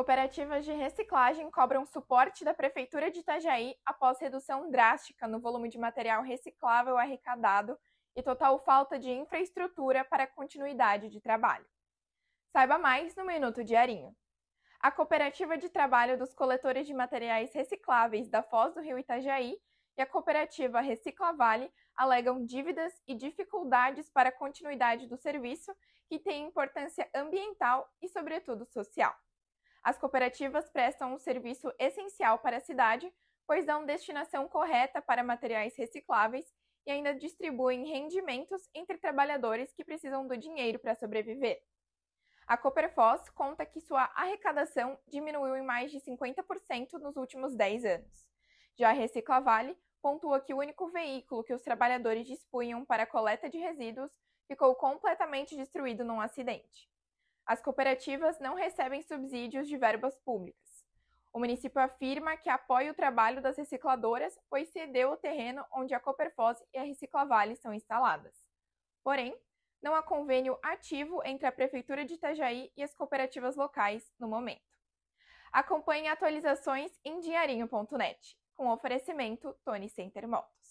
Cooperativas de reciclagem cobram suporte da Prefeitura de Itajaí após redução drástica no volume de material reciclável arrecadado e total falta de infraestrutura para continuidade de trabalho. Saiba mais no Minuto Diarinho. A Cooperativa de Trabalho dos Coletores de Materiais Recicláveis da Foz do Rio Itajaí e a Cooperativa Recicla Vale alegam dívidas e dificuldades para a continuidade do serviço que tem importância ambiental e, sobretudo, social. As cooperativas prestam um serviço essencial para a cidade, pois dão destinação correta para materiais recicláveis e ainda distribuem rendimentos entre trabalhadores que precisam do dinheiro para sobreviver. A Cooperfoz conta que sua arrecadação diminuiu em mais de 50% nos últimos 10 anos. Já a Reciclavale pontua que o único veículo que os trabalhadores dispunham para a coleta de resíduos ficou completamente destruído num acidente as cooperativas não recebem subsídios de verbas públicas. O município afirma que apoia o trabalho das recicladoras, pois cedeu o terreno onde a Cooperfoz e a Reciclavale são instaladas. Porém, não há convênio ativo entre a Prefeitura de Itajaí e as cooperativas locais no momento. Acompanhe atualizações em diarinho.net, com oferecimento Tony Center Moto.